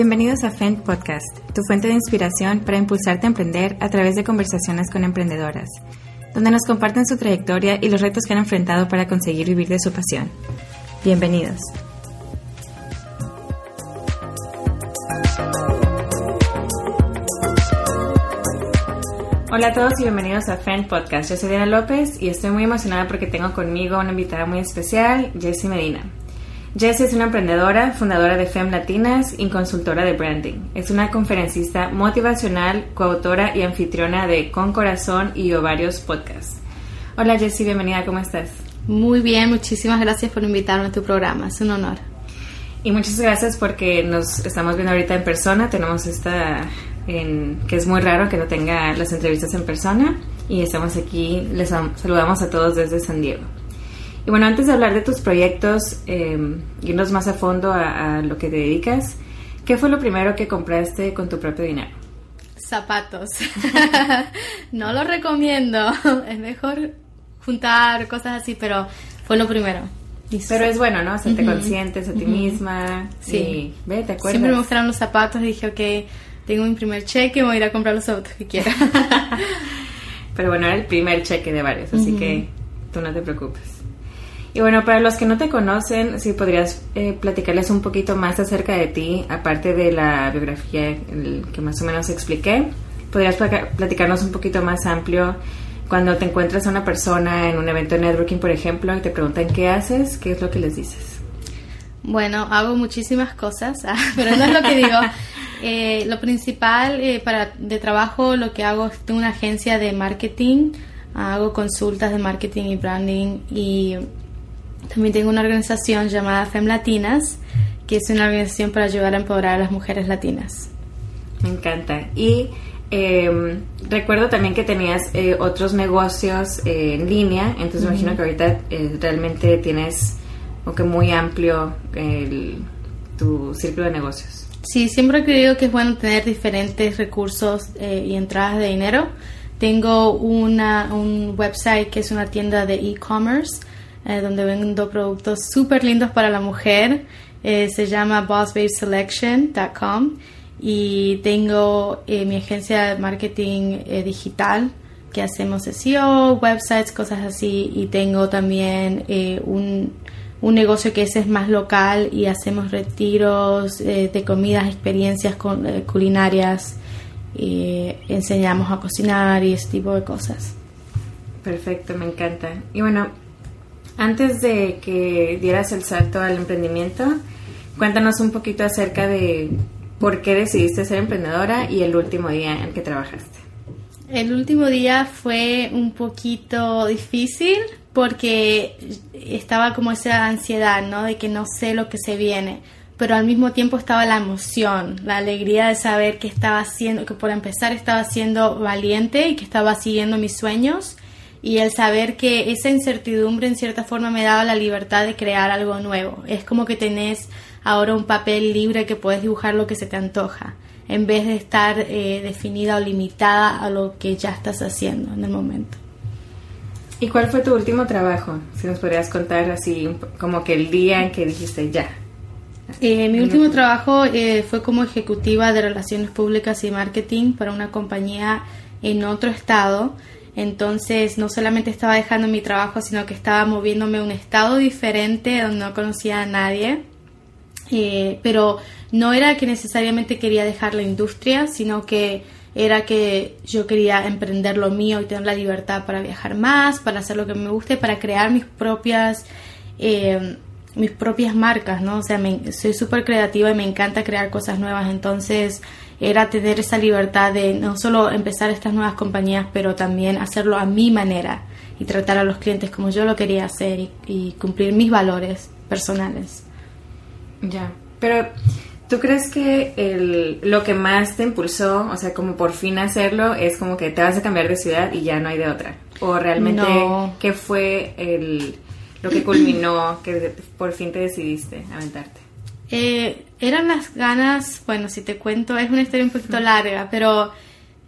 Bienvenidos a FEND Podcast, tu fuente de inspiración para impulsarte a emprender a través de conversaciones con emprendedoras, donde nos comparten su trayectoria y los retos que han enfrentado para conseguir vivir de su pasión. Bienvenidos. Hola a todos y bienvenidos a FEND Podcast. Yo soy Diana López y estoy muy emocionada porque tengo conmigo una invitada muy especial, Jessie Medina. Jessie es una emprendedora, fundadora de FEM Latinas y consultora de branding. Es una conferencista motivacional, coautora y anfitriona de Con Corazón y Ovarios Podcast. Hola Jessie, bienvenida, ¿cómo estás? Muy bien, muchísimas gracias por invitarme a tu programa, es un honor. Y muchas gracias porque nos estamos viendo ahorita en persona, tenemos esta, en, que es muy raro que no tenga las entrevistas en persona y estamos aquí, les saludamos a todos desde San Diego. Y bueno, antes de hablar de tus proyectos, eh, irnos más a fondo a, lo que te dedicas, ¿qué fue lo primero que compraste con tu propio dinero? Zapatos. no lo recomiendo. Es mejor juntar cosas así, pero fue lo primero. Pero es bueno, ¿no? Hacerte conscientes a ti misma. Sí. ve, ¿te acuerdas? Siempre me gustaron los zapatos y dije, ok, tengo mi primer cheque, voy a ir a comprar los zapatos que quiera. pero bueno, era el primer cheque de varios, así que tú no te preocupes. Y bueno, para los que no te conocen, si podrías eh, platicarles un poquito más acerca de ti, aparte de la biografía que más o menos expliqué, podrías platicarnos un poquito más amplio cuando te encuentras a una persona en un evento de networking, por ejemplo, y te preguntan qué haces, qué es lo que les dices. Bueno, hago muchísimas cosas, pero no es lo que digo. Eh, lo principal eh, para de trabajo, lo que hago es tengo una agencia de marketing, hago consultas de marketing y branding y también tengo una organización llamada FEM Latinas, que es una organización para ayudar a empoderar a las mujeres latinas. Me encanta. Y em, recuerdo también que tenías eh, otros negocios eh, en línea, entonces me imagino que ahorita eh, realmente tienes que muy amplio tu círculo de negocios. Sí, siempre he creído que es bueno tener diferentes recursos y entradas de dinero. Tengo una, un website que es una tienda de e-commerce eh, donde vendo productos súper lindos para la mujer. Eh, se llama bossbabeselection.com y tengo eh, mi agencia de marketing digital que hacemos SEO, websites, cosas así y tengo también un, un, negocio que ese es más local y hacemos retiros de comidas, experiencias culinarias y enseñamos a cocinar y ese tipo de cosas. Perfecto, me encanta. Y bueno, antes de que dieras el salto al emprendimiento, cuéntanos un poquito acerca de por qué decidiste ser emprendedora y el último día en que trabajaste. El último día fue un poquito difícil porque estaba como esa ansiedad, ¿no? De que no sé lo que se viene, pero al mismo tiempo estaba la emoción, la alegría de saber que estaba haciendo, que por empezar estaba siendo valiente y que estaba siguiendo mis sueños y el saber que esa incertidumbre en cierta forma me daba la libertad de crear algo nuevo. Es como que tenés ahora un papel libre que puedes dibujar lo que se te antoja, en vez de estar eh, definida o limitada a lo que ya estás haciendo en el momento. ¿Y cuál fue tu último trabajo? Si nos podrías contar así, como que el día en que dijiste ya. Eh, mi último trabajo eh, fue como ejecutiva de relaciones públicas y marketing para una compañía en otro estado entonces no solamente estaba dejando mi trabajo, sino que estaba moviéndome a un estado diferente donde no conocía a nadie. Eh, pero no era que necesariamente quería dejar la industria, sino que era que yo quería emprender lo mío y tener la libertad para viajar más, para hacer lo que me guste, para crear mis propias eh, mis propias marcas, ¿no? O sea, soy súper creativa y me encanta crear cosas nuevas, entonces era tener esa libertad de no solo empezar estas nuevas compañías, pero también hacerlo a mi manera y tratar a los clientes como yo lo quería hacer y, cumplir mis valores personales. Ya, pero ¿tú crees que el, lo que más te impulsó, o sea, como por fin hacerlo, es como que te vas a cambiar de ciudad y ya no hay de otra? ¿O realmente qué fue el, lo que culminó que por fin te decidiste aventarte? Eh, eran las ganas, bueno, si te cuento, es una historia un poquito larga, pero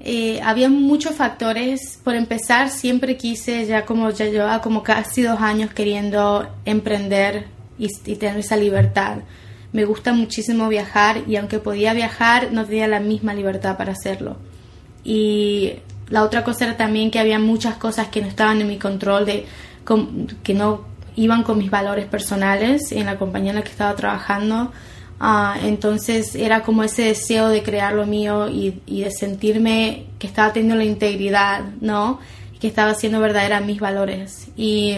eh, había muchos factores. Por empezar, siempre quise, ya como ya llevaba como casi dos años queriendo emprender y, tener esa libertad. me gusta muchísimo viajar y aunque podía viajar no tenía la misma libertad para hacerlo. Y la otra cosa era también que había muchas cosas que no estaban en mi control, de, que no iban con mis valores personales en la compañía en la que estaba trabajando. Ah, entonces era como ese deseo de crear lo mío y, y, de sentirme que estaba teniendo la integridad, ¿no? Que estaba haciendo verdadera mis valores. Y,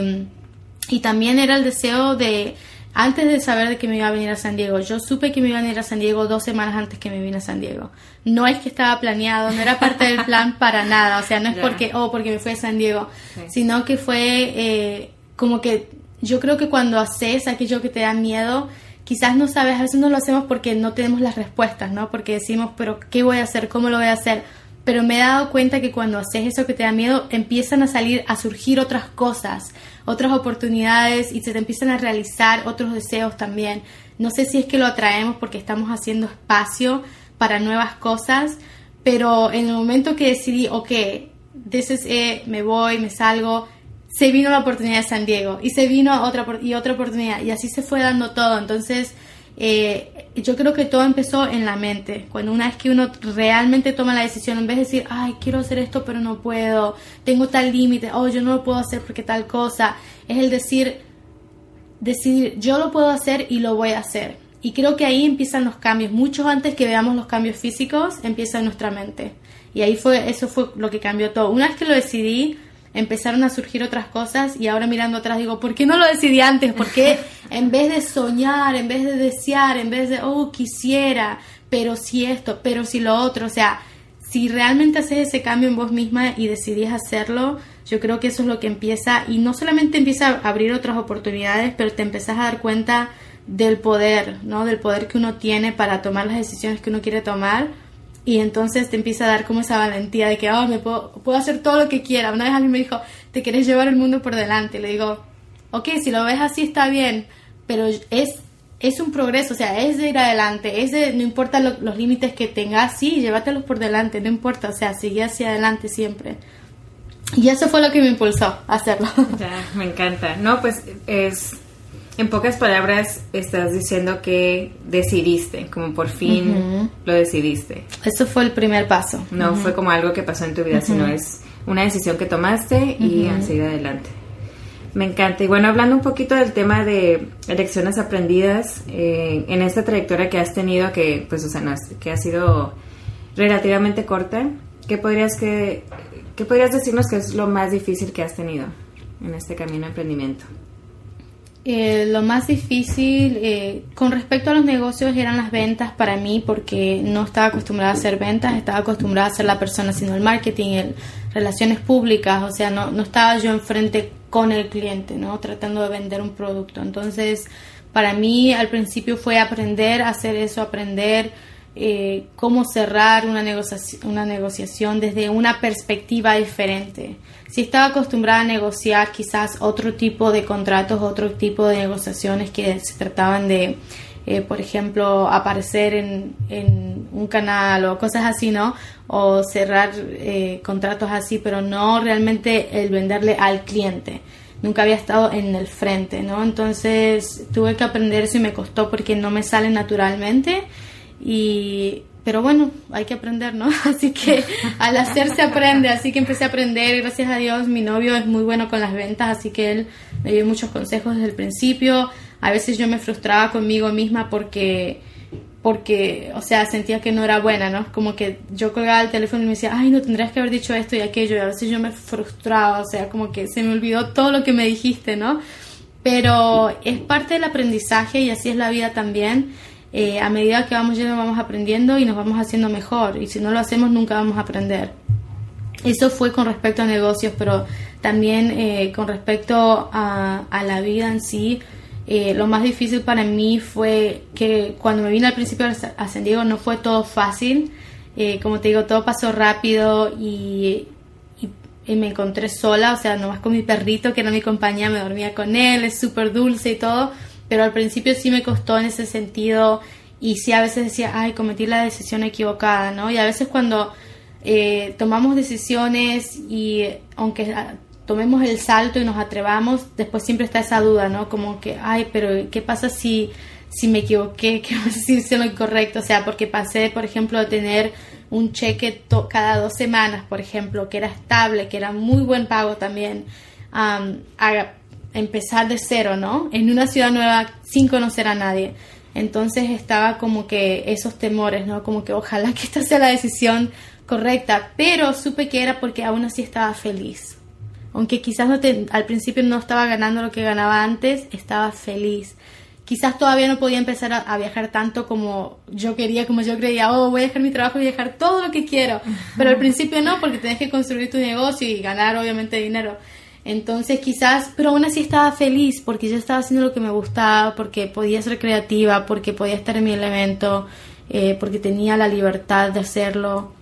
y también era el deseo de, antes de saber de que me iba a venir a San Diego, yo supe que me iba a venir a San Diego dos semanas antes que me vine a San Diego. No es que estaba planeado, no era parte del plan para nada, o sea, no es porque, oh, porque me fui a San Diego, sino que fue eh, como que yo creo que cuando haces aquello que te da miedo, quizás no sabes, a veces no lo hacemos porque no tenemos las respuestas, ¿no? Porque decimos, pero ¿qué voy a hacer? ¿Cómo lo voy a hacer? Pero me he dado cuenta que cuando haces eso que te da miedo, empiezan a salir, a surgir otras cosas otras oportunidades y se te empiezan a realizar otros deseos también. No sé si es que lo atraemos porque estamos haciendo espacio para nuevas cosas, pero en el momento que decidí, ok, this is me voy, me salgo, se vino la oportunidad de San Diego y se vino otra y otra oportunidad y así se fue dando todo. Entonces, eh, yo creo que todo empezó en la mente. Cuando una vez que uno realmente toma la decisión, en vez de decir, ay, quiero hacer esto, pero no puedo, tengo tal límite, oh, yo no lo puedo hacer porque tal cosa, es el decir, decidir, yo lo puedo hacer y lo voy a hacer. Y creo que ahí empiezan los cambios. Mucho antes que veamos los cambios físicos, empieza en nuestra mente. Y ahí fue, eso fue lo que cambió todo. Una vez que lo decidí, empezaron a surgir otras cosas y ahora mirando atrás digo, ¿por qué no lo decidí antes? ¿Por qué en vez de soñar, en vez de desear, en vez de, oh, quisiera, pero si esto, pero si lo otro, o sea, si realmente haces ese cambio en vos misma y decidís hacerlo, yo creo que eso es lo que empieza y no solamente empieza a abrir otras oportunidades, pero te empezás a dar cuenta del poder, ¿no? Del poder que uno tiene para tomar las decisiones que uno quiere tomar y entonces te empieza a dar como esa valentía de que, oh, me puedo, puedo hacer todo lo que quiera. Una vez alguien me dijo, te quieres llevar el mundo por delante. Le digo, ok, si lo ves así está bien, pero es, es un progreso, o sea, es de ir adelante, es de, no importa los límites que tengas, sí, llévatelos por delante, no importa, o sea, sigue hacia adelante siempre. Y eso fue lo que me impulsó a hacerlo. Ya, me encanta. No, pues es en pocas palabras, estás diciendo que decidiste, como por fin lo decidiste. Eso fue el primer paso. No fue como algo que pasó en tu vida, sino es una decisión que tomaste y has seguido adelante. Me encanta. Y bueno, hablando un poquito del tema de lecciones aprendidas eh, en esta trayectoria que has tenido, que pues, o sea, que ha sido relativamente corta, ¿qué podrías, que, ¿qué podrías decirnos que es lo más difícil que has tenido en este camino de emprendimiento? Eh, lo más difícil eh, con respecto a los negocios eran las ventas para mí porque no estaba acostumbrada a hacer ventas, estaba acostumbrada a ser la persona haciendo el marketing, el, relaciones públicas, o sea, no, no estaba yo enfrente con el cliente, ¿no? Tratando de vender un producto. Entonces, para mí al principio fue aprender a hacer eso, aprender eh, cómo cerrar una negociación, una negociación desde una perspectiva diferente. Si estaba acostumbrada a negociar quizás otro tipo de contratos, otro tipo de negociaciones que se trataban de, eh, por ejemplo, aparecer en, en, un canal o cosas así, ¿no? O cerrar eh, contratos así, pero no realmente el venderle al cliente. Nunca había estado en el frente, ¿no? Entonces tuve que aprender eso y me costó porque no me sale naturalmente y, pero bueno, hay que aprender, ¿no? Así que al hacer se aprende, así que empecé a aprender, gracias a Dios mi novio es muy bueno con las ventas, así que él me dio muchos consejos desde el principio. A veces yo me frustraba conmigo misma porque porque, o sea, sentía que no era buena, ¿no? Como que yo colgaba el teléfono y me decía, ay, no tendrías que haber dicho esto y aquello, y a veces yo me frustraba, o sea, como que se me olvidó todo lo que me dijiste, ¿no? Pero es parte del aprendizaje y así es la vida también. Eh, a medida que vamos yendo vamos aprendiendo y nos vamos haciendo mejor y si no lo hacemos nunca vamos a aprender. Eso fue con respecto a negocios, pero también eh, con respecto a, la vida en sí. Eh, lo más difícil para mí fue que cuando me vine al principio a San Diego no fue todo fácil. como te digo, todo pasó rápido y, y, me encontré sola, o sea, nomás con mi perrito que era mi compañía, me dormía con él, es súper dulce y todo pero al principio sí me costó en ese sentido y sí a veces decía, ay, cometí la decisión equivocada, ¿no? Y a veces cuando eh, tomamos decisiones y aunque tomemos el salto y nos atrevamos, después siempre está esa duda, ¿no? Como que, ay, pero ¿qué pasa si, si me equivoqué, no sé si hice lo incorrecto, o sea, porque pasé, por ejemplo, a tener un cheque cada dos semanas, por ejemplo, que era estable, que era muy buen pago también, empezar de cero, ¿no? En una ciudad nueva sin conocer a nadie. Entonces estaba como que esos temores, ¿no? Como que ojalá que esta sea la decisión correcta, pero supe que era porque aún así estaba feliz. Aunque quizás no al principio no estaba ganando lo que ganaba antes, estaba feliz. Quizás todavía no podía empezar a, viajar tanto como yo quería, como yo creía, oh, voy a dejar mi trabajo y viajar todo lo que quiero. Pero al principio no, porque tenés que construir tu negocio y ganar obviamente dinero. Entonces quizás, pero aún así estaba feliz porque yo estaba haciendo lo que me gustaba, porque podía ser creativa, porque podía estar en mi elemento, eh, porque tenía la libertad de hacerlo.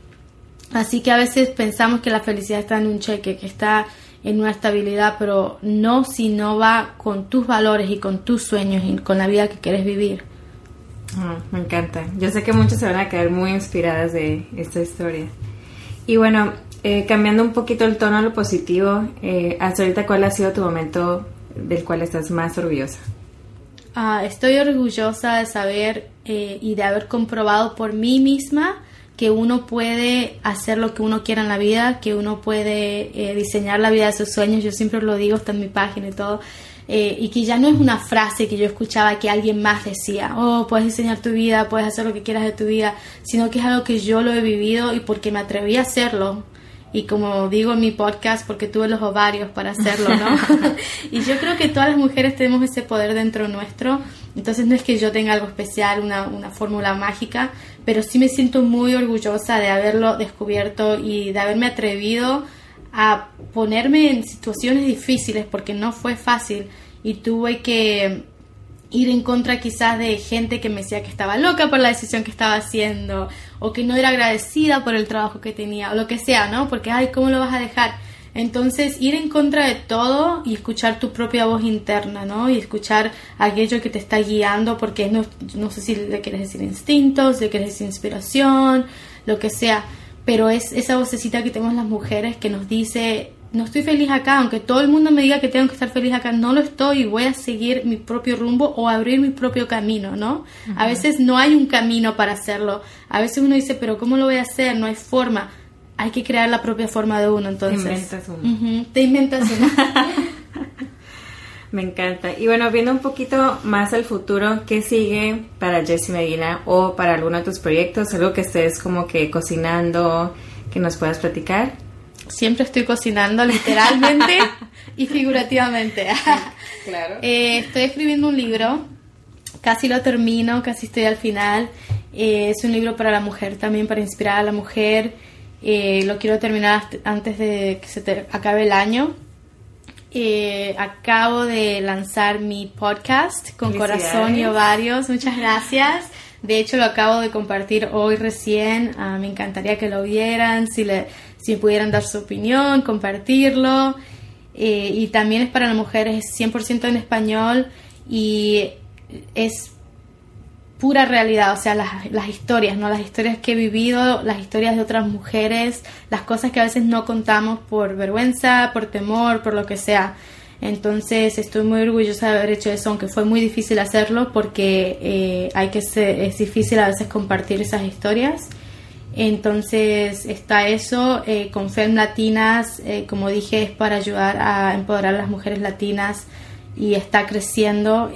Así que a veces pensamos que la felicidad está en un cheque, que está en una estabilidad, pero no si no va con tus valores y con tus sueños y con la vida que quieres vivir. Ah, me encanta. Yo sé que muchos se van a quedar muy inspiradas de esta historia. Y bueno, eh, cambiando un poquito el tono a lo positivo, eh, hasta ahorita, ¿cuál ha sido tu momento del cual estás más orgullosa? Ah, estoy orgullosa de saber eh, y de haber comprobado por mí misma que uno puede hacer lo que uno quiera en la vida, que uno puede diseñar la vida de sus sueños. Yo siempre lo digo, está en mi página y todo. y que ya no es una frase que yo escuchaba que alguien más decía, oh, puedes diseñar tu vida, puedes hacer lo que quieras de tu vida, sino que es algo que yo lo he vivido y porque me atreví a hacerlo, y como digo en mi podcast, porque tuve los ovarios para hacerlo, ¿no? y yo creo que todas las mujeres tenemos ese poder dentro nuestro, entonces no es que yo tenga algo especial, una, una fórmula mágica, pero sí me siento muy orgullosa de haberlo descubierto y de haberme atrevido a ponerme en situaciones difíciles, porque no fue fácil y tuve que ir en contra quizás de gente que me decía que estaba loca por la decisión que estaba haciendo o que no era agradecida por el trabajo que tenía o lo que sea, ¿no? Porque, ay, ¿cómo lo vas a dejar? Entonces, ir en contra de todo y escuchar tu propia voz interna, ¿no? Y escuchar aquello que te está guiando, porque no, no sé si le quieres decir instintos, le quieres decir inspiración, lo que sea, pero es esa vocecita que tenemos las mujeres que nos dice, no estoy feliz acá, aunque todo el mundo me diga que tengo que estar feliz acá, no lo estoy y voy a seguir mi propio rumbo o abrir mi propio camino, ¿no? A veces no hay un camino para hacerlo. A veces uno dice, pero ¿cómo lo voy a hacer? No hay forma. Hay que crear la propia forma de uno, entonces. Te inventas uno. Te inventas uno. Me encanta. Y bueno, viendo un poquito más al futuro, ¿qué sigue para Jessie Medina o para alguno de tus proyectos? Algo que estés como que cocinando, que nos puedas platicar siempre estoy cocinando literalmente y figurativamente. claro. Eh, estoy escribiendo un libro, casi lo termino, casi estoy al final. Eh, es un libro para la mujer también, para inspirar a la mujer. Eh, lo quiero terminar antes de que se acabe el año. acabo de lanzar mi podcast con corazón y ovarios. Muchas gracias. De hecho, lo acabo de compartir hoy recién. Ah, me encantaría que lo vieran, si, le, si pudieran dar su opinión, compartirlo. Eh, y también es para las mujeres, es 100% en español y es pura realidad, o sea, las, las, historias, ¿no? Las historias que he vivido, las historias de otras mujeres, las cosas que a veces no contamos por vergüenza, por temor, por lo que sea. Entonces estoy muy orgullosa de haber hecho eso, aunque fue muy difícil hacerlo porque eh, hay que ser, es difícil a veces compartir esas historias. Entonces está eso, eh, con FEM Latinas, eh, como dije, es para ayudar a empoderar a las mujeres latinas y está creciendo,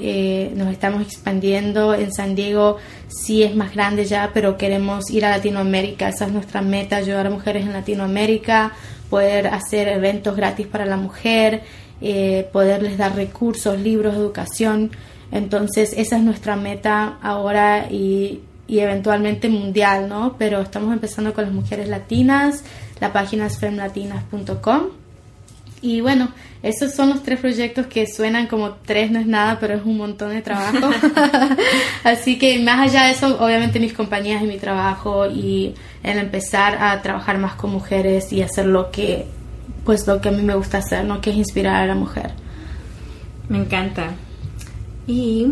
nos estamos expandiendo. En San Diego sí es más grande ya, pero queremos ir a Latinoamérica, esa es nuestra meta, ayudar a mujeres en Latinoamérica, poder hacer eventos gratis para la mujer eh, poderles dar recursos, libros, educación. Entonces esa es nuestra meta ahora y, eventualmente mundial, ¿no? Pero estamos empezando con las mujeres latinas, la página es femlatinas.com. Y bueno, esos son los tres proyectos que suenan como tres no es nada, pero es un montón de trabajo. Así que más allá de eso, obviamente mis compañías y mi trabajo y el empezar a trabajar más con mujeres y hacer lo que pues lo que a mí me gusta hacer, ¿no? Que es inspirar a la mujer. Me encanta. Y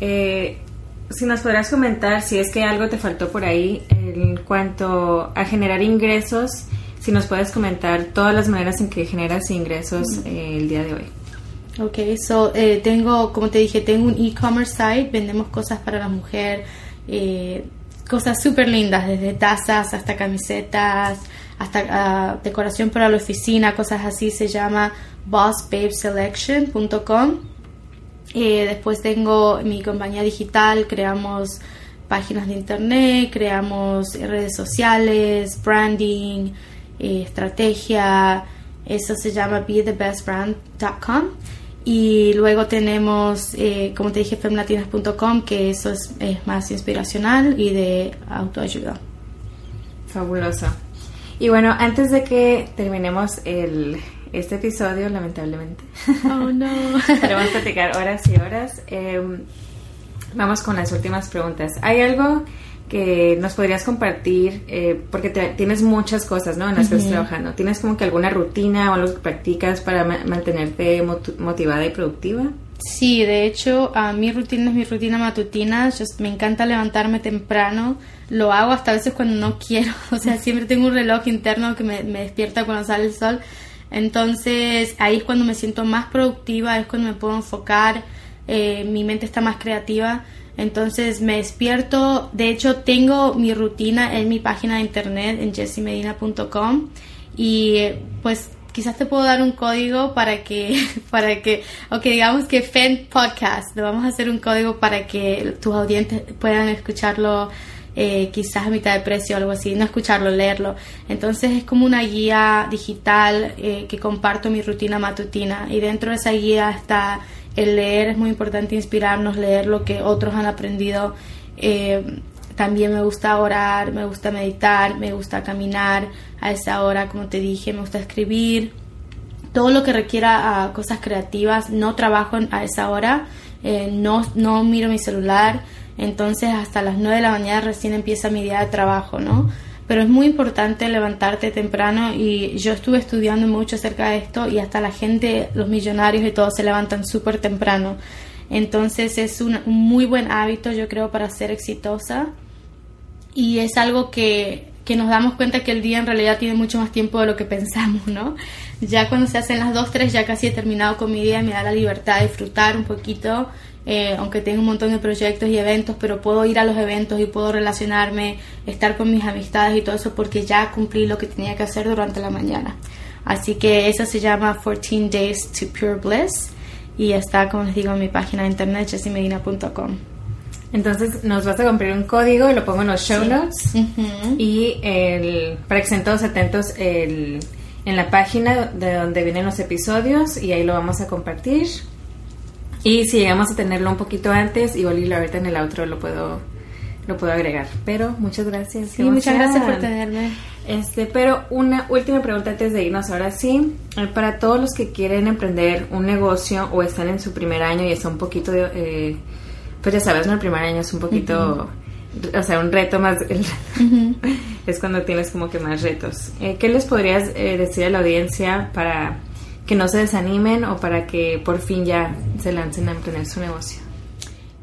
eh, si nos podrás comentar si es que algo te faltó por ahí en cuanto a generar ingresos, si nos puedes comentar todas las maneras en que generas ingresos eh, el día de hoy. Ok, so eh, tengo, como te dije, tengo un e-commerce site, vendemos cosas para la mujer, eh, cosas súper lindas, desde tazas hasta camisetas, hasta ah, decoración para la oficina, cosas así, se llama bossbabeselection.com. Eh, después tengo mi compañía digital, creamos páginas de internet, creamos redes sociales, branding, eh, estrategia, eso se llama bethebestbrand.com. Y luego tenemos, eh, como te dije, femlatinas.com, que eso es, más inspiracional y de autoayuda. Fabuloso. Y bueno, antes de que terminemos el, este episodio, lamentablemente. Oh, no. Podemos platicar horas y horas. Em, vamos con las últimas preguntas. ¿Hay algo que nos podrías compartir, eh, porque tienes muchas cosas, ¿no? En las que estás trabajando. ¿Tienes como que alguna rutina o algo que practicas para mantenerte motivada y productiva? Sí, de hecho, a mi rutina es mi rutina matutina. me encanta levantarme temprano. Lo hago hasta a veces cuando no quiero. O sea, siempre tengo un reloj interno que me, despierta cuando sale el sol. Entonces, ahí es cuando me siento más productiva, es cuando me puedo enfocar. Eh, mi mente está más creativa. Entonces me despierto, de hecho tengo mi rutina en mi página de internet en jessimedina.com y pues quizás te puedo dar un código para que, para que, ok, digamos que FEN Podcast, le vamos a hacer un código para que tus audientes puedan escucharlo eh, quizás a mitad de precio o algo así, no escucharlo, leerlo. Entonces es como una guía digital eh, que comparto mi rutina matutina y dentro de esa guía está el leer es muy importante inspirarnos, leer lo que otros han aprendido. Eh, también me gusta orar, me gusta meditar, me gusta caminar a esa hora, como te dije, me gusta escribir. Todo lo que requiera ah, cosas creativas, no trabajo a esa hora, eh, no, no miro mi celular, entonces hasta las 9 de la mañana recién empieza mi día de trabajo, ¿no? pero es muy importante levantarte temprano y yo estuve estudiando mucho acerca de esto y hasta la gente, los millonarios y todos se levantan súper temprano. Entonces es un, muy buen hábito yo creo para ser exitosa y es algo que, que nos damos cuenta que el día en realidad tiene mucho más tiempo de lo que pensamos, ¿no? Ya cuando se hacen las 2, 3 ya casi he terminado con mi día me da la libertad de disfrutar un poquito eh, aunque tengo un montón de proyectos y eventos, pero puedo ir a los eventos y puedo relacionarme, estar con mis amistades y todo eso porque ya cumplí lo que tenía que hacer durante la mañana. Así que eso se llama 14 Days to Pure Bliss y está, como les digo, en mi página de internet jessimedina.com. Entonces nos vas a comprar un código y lo pongo en los show notes. Y el, para que estén todos atentos el, en la página de donde vienen los episodios y ahí lo vamos a compartir. Y si llegamos a tenerlo un poquito antes, igual ahorita en el outro lo puedo lo puedo agregar. Pero muchas gracias. Sí, muchas gracias por tenerme. Este, pero una última pregunta antes de irnos. Ahora sí, para todos los que quieren emprender un negocio o están en su primer año y está un poquito, eh, pues ya sabes, ¿no? El primer año es un poquito, o sea, un reto más, es cuando tienes como que más retos. Eh, ¿Qué les podrías eh, decir a la audiencia para que no se desanimen o para que por fin ya se lancen a tener su negocio?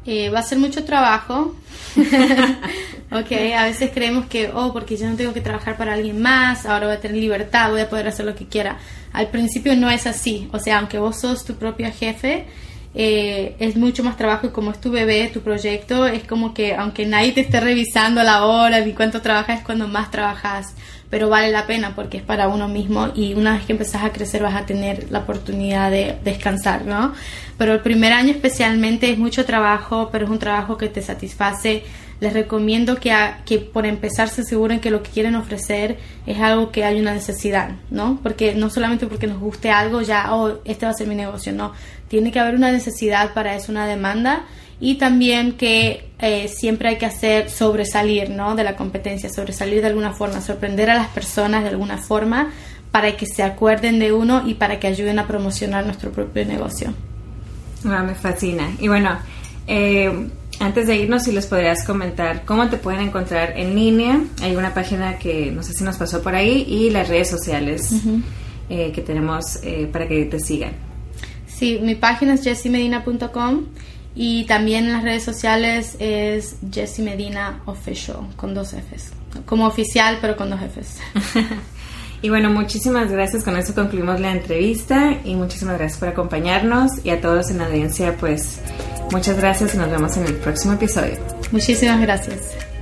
Eh, va a ser mucho trabajo. ok, a veces creemos que, oh, porque yo no tengo que trabajar para alguien más, ahora voy a tener libertad, voy a poder hacer lo que quiera. Al principio no es así. O sea, aunque vos sos tu propio jefe, eh, es mucho más trabajo y como es tu bebé, tu proyecto, es como que aunque nadie te esté revisando la hora ni cuánto trabajas, es cuando más trabajas pero vale la pena porque es para uno mismo y una vez que empezás a crecer vas a tener la oportunidad de descansar, ¿no? Pero el primer año especialmente es mucho trabajo, pero es un trabajo que te satisface. Les recomiendo que, que por empezar se aseguren que lo que quieren ofrecer es algo que hay una necesidad, ¿no? Porque no solamente porque nos guste algo ya, oh, este va a ser mi negocio, no. Tiene que haber una necesidad para eso, una demanda y también que eh, siempre hay que hacer sobresalir ¿no? de la competencia, sobresalir de alguna forma, sorprender a las personas de alguna forma para que se acuerden de uno y para que ayuden a promocionar nuestro propio negocio. Ah, me fascina. Y bueno, eh, antes de irnos, si les podrías comentar cómo te pueden encontrar en línea. Hay una página que no sé si nos pasó por ahí y las redes sociales eh, que tenemos para que te sigan. Sí, mi página es jessimedina.com y también en las redes sociales es Jessie Medina Official, con dos Fs. Como oficial, pero con dos Fs. Y bueno, muchísimas gracias. Con eso concluimos la entrevista y muchísimas gracias por acompañarnos y a todos en la audiencia, pues muchas gracias y nos vemos en el próximo episodio. Muchísimas gracias.